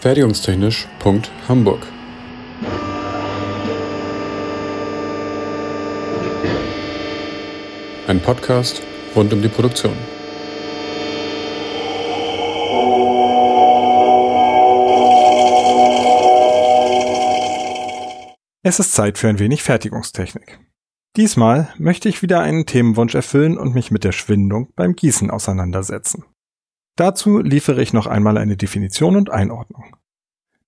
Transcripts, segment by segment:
Fertigungstechnisch.hamburg Ein Podcast rund um die Produktion. Es ist Zeit für ein wenig Fertigungstechnik. Diesmal möchte ich wieder einen Themenwunsch erfüllen und mich mit der Schwindung beim Gießen auseinandersetzen. Dazu liefere ich noch einmal eine Definition und Einordnung.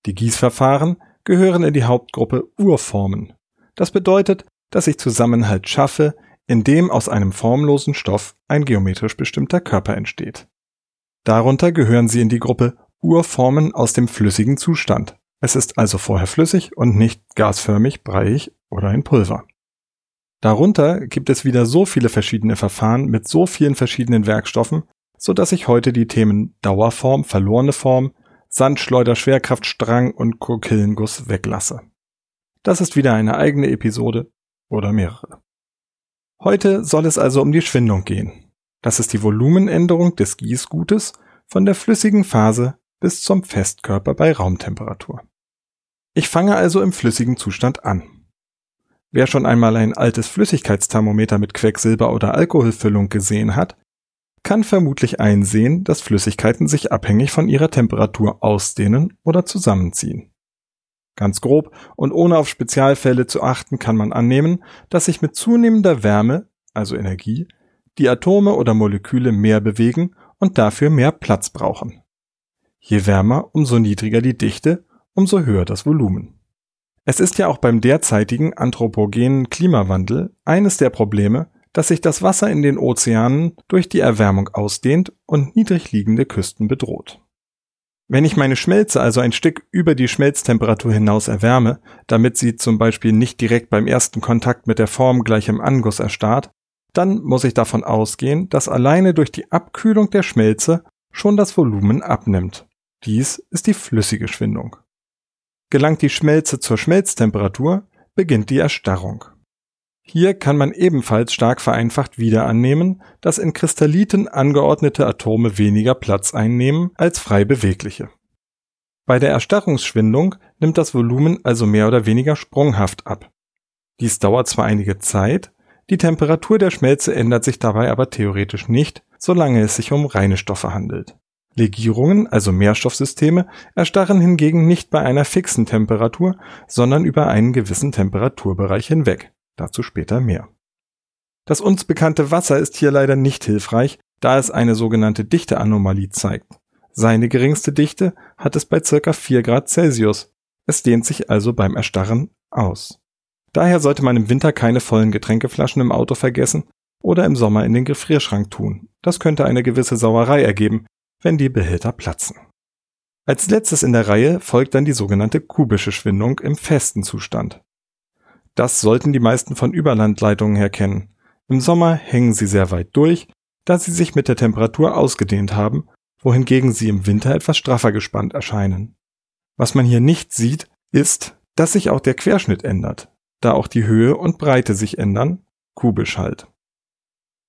Die Gießverfahren gehören in die Hauptgruppe Urformen. Das bedeutet, dass ich Zusammenhalt schaffe, in dem aus einem formlosen Stoff ein geometrisch bestimmter Körper entsteht. Darunter gehören sie in die Gruppe Urformen aus dem flüssigen Zustand. Es ist also vorher flüssig und nicht gasförmig, breiig oder ein Pulver. Darunter gibt es wieder so viele verschiedene Verfahren mit so vielen verschiedenen Werkstoffen, so dass ich heute die Themen Dauerform, verlorene Form, Sandschleuder, Schwerkraftstrang und Kokillenguss weglasse. Das ist wieder eine eigene Episode oder mehrere. Heute soll es also um die Schwindung gehen. Das ist die Volumenänderung des Gießgutes von der flüssigen Phase bis zum Festkörper bei Raumtemperatur. Ich fange also im flüssigen Zustand an. Wer schon einmal ein altes Flüssigkeitsthermometer mit Quecksilber oder Alkoholfüllung gesehen hat, kann vermutlich einsehen, dass Flüssigkeiten sich abhängig von ihrer Temperatur ausdehnen oder zusammenziehen. Ganz grob und ohne auf Spezialfälle zu achten, kann man annehmen, dass sich mit zunehmender Wärme, also Energie, die Atome oder Moleküle mehr bewegen und dafür mehr Platz brauchen. Je wärmer, umso niedriger die Dichte, umso höher das Volumen. Es ist ja auch beim derzeitigen anthropogenen Klimawandel eines der Probleme, dass sich das Wasser in den Ozeanen durch die Erwärmung ausdehnt und niedrig liegende Küsten bedroht. Wenn ich meine Schmelze also ein Stück über die Schmelztemperatur hinaus erwärme, damit sie zum Beispiel nicht direkt beim ersten Kontakt mit der Form gleich im Anguss erstarrt, dann muss ich davon ausgehen, dass alleine durch die Abkühlung der Schmelze schon das Volumen abnimmt. Dies ist die flüssige Schwindung. Gelangt die Schmelze zur Schmelztemperatur, beginnt die Erstarrung. Hier kann man ebenfalls stark vereinfacht wieder annehmen, dass in Kristalliten angeordnete Atome weniger Platz einnehmen als frei bewegliche. Bei der Erstarrungsschwindung nimmt das Volumen also mehr oder weniger sprunghaft ab. Dies dauert zwar einige Zeit, die Temperatur der Schmelze ändert sich dabei aber theoretisch nicht, solange es sich um reine Stoffe handelt. Legierungen, also Mehrstoffsysteme, erstarren hingegen nicht bei einer fixen Temperatur, sondern über einen gewissen Temperaturbereich hinweg. Dazu später mehr. Das uns bekannte Wasser ist hier leider nicht hilfreich, da es eine sogenannte Dichteanomalie zeigt. Seine geringste Dichte hat es bei circa 4 Grad Celsius. Es dehnt sich also beim Erstarren aus. Daher sollte man im Winter keine vollen Getränkeflaschen im Auto vergessen oder im Sommer in den Gefrierschrank tun. Das könnte eine gewisse Sauerei ergeben, wenn die Behälter platzen. Als letztes in der Reihe folgt dann die sogenannte kubische Schwindung im festen Zustand. Das sollten die meisten von Überlandleitungen her kennen. Im Sommer hängen sie sehr weit durch, da sie sich mit der Temperatur ausgedehnt haben, wohingegen sie im Winter etwas straffer gespannt erscheinen. Was man hier nicht sieht, ist, dass sich auch der Querschnitt ändert, da auch die Höhe und Breite sich ändern, kubisch halt.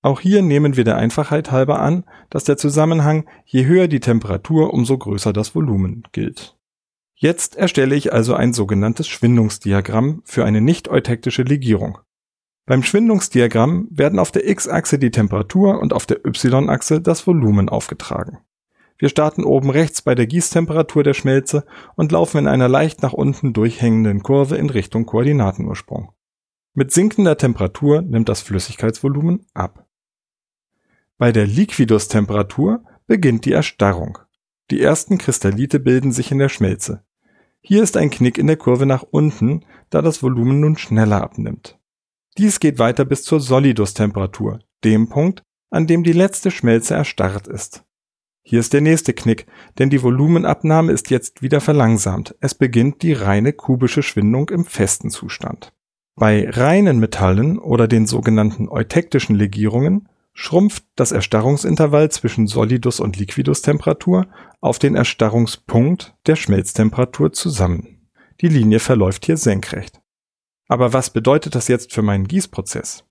Auch hier nehmen wir der Einfachheit halber an, dass der Zusammenhang je höher die Temperatur, umso größer das Volumen gilt. Jetzt erstelle ich also ein sogenanntes Schwindungsdiagramm für eine nicht eutektische Legierung. Beim Schwindungsdiagramm werden auf der x-Achse die Temperatur und auf der y-Achse das Volumen aufgetragen. Wir starten oben rechts bei der Gießtemperatur der Schmelze und laufen in einer leicht nach unten durchhängenden Kurve in Richtung Koordinatenursprung. Mit sinkender Temperatur nimmt das Flüssigkeitsvolumen ab. Bei der Liquidustemperatur beginnt die Erstarrung. Die ersten Kristallite bilden sich in der Schmelze. Hier ist ein Knick in der Kurve nach unten, da das Volumen nun schneller abnimmt. Dies geht weiter bis zur Solidustemperatur, dem Punkt, an dem die letzte Schmelze erstarrt ist. Hier ist der nächste Knick, denn die Volumenabnahme ist jetzt wieder verlangsamt. Es beginnt die reine kubische Schwindung im festen Zustand. Bei reinen Metallen oder den sogenannten eutektischen Legierungen schrumpft das Erstarrungsintervall zwischen Solidus- und Liquidustemperatur auf den Erstarrungspunkt der Schmelztemperatur zusammen. Die Linie verläuft hier senkrecht. Aber was bedeutet das jetzt für meinen Gießprozess?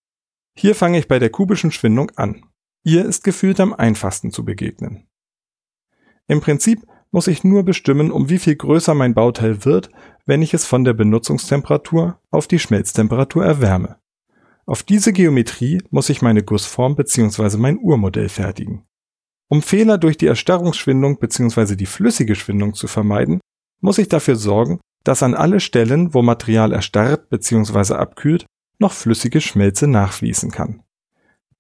Hier fange ich bei der kubischen Schwindung an. Ihr ist gefühlt am einfachsten zu begegnen. Im Prinzip muss ich nur bestimmen, um wie viel größer mein Bauteil wird, wenn ich es von der Benutzungstemperatur auf die Schmelztemperatur erwärme. Auf diese Geometrie muss ich meine Gussform bzw. mein Urmodell fertigen. Um Fehler durch die Erstarrungsschwindung bzw. die flüssige Schwindung zu vermeiden, muss ich dafür sorgen, dass an alle Stellen, wo Material erstarrt bzw. abkühlt, noch flüssige Schmelze nachfließen kann.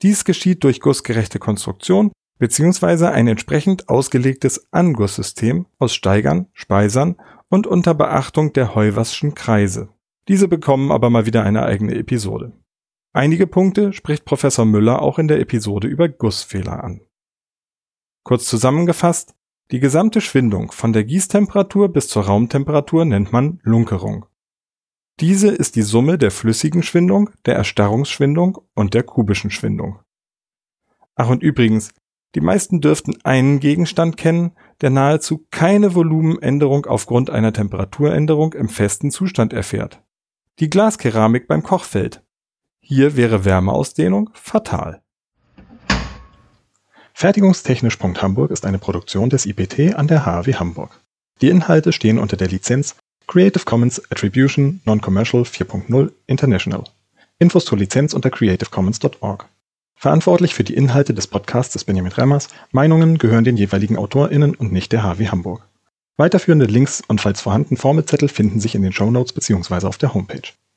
Dies geschieht durch gussgerechte Konstruktion bzw. ein entsprechend ausgelegtes Angusssystem aus Steigern, Speisern und unter Beachtung der Heuverschen Kreise. Diese bekommen aber mal wieder eine eigene Episode. Einige Punkte spricht Professor Müller auch in der Episode über Gussfehler an. Kurz zusammengefasst, die gesamte Schwindung von der Gießtemperatur bis zur Raumtemperatur nennt man Lunkerung. Diese ist die Summe der flüssigen Schwindung, der Erstarrungsschwindung und der kubischen Schwindung. Ach und übrigens, die meisten dürften einen Gegenstand kennen, der nahezu keine Volumenänderung aufgrund einer Temperaturänderung im festen Zustand erfährt. Die Glaskeramik beim Kochfeld. Hier wäre Wärmeausdehnung fatal. Fertigungstechnisch.hamburg ist eine Produktion des IPT an der HAW Hamburg. Die Inhalte stehen unter der Lizenz Creative Commons Attribution Non-Commercial 4.0 International. Infos zur Lizenz unter creativecommons.org. Verantwortlich für die Inhalte des Podcasts ist Benjamin Remmers. Meinungen gehören den jeweiligen AutorInnen und nicht der HW Hamburg. Weiterführende Links und falls vorhanden Formelzettel finden sich in den Show Notes bzw. auf der Homepage.